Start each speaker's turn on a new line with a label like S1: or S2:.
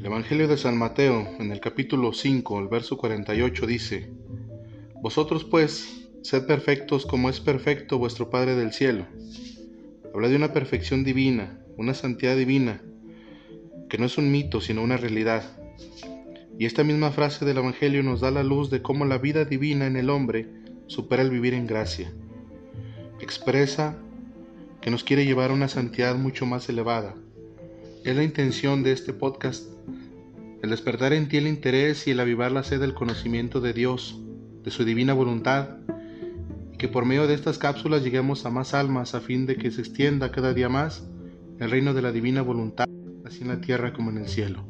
S1: El Evangelio de San Mateo, en el capítulo 5, el verso 48, dice, Vosotros pues, sed perfectos como es perfecto vuestro Padre del cielo. Habla de una perfección divina, una santidad divina, que no es un mito, sino una realidad. Y esta misma frase del Evangelio nos da la luz de cómo la vida divina en el hombre supera el vivir en gracia. Expresa que nos quiere llevar a una santidad mucho más elevada. Es la intención de este podcast, el despertar en ti el interés y el avivar la sed del conocimiento de Dios, de su divina voluntad, y que por medio de estas cápsulas lleguemos a más almas a fin de que se extienda cada día más el reino de la divina voluntad, así en la tierra como en el cielo.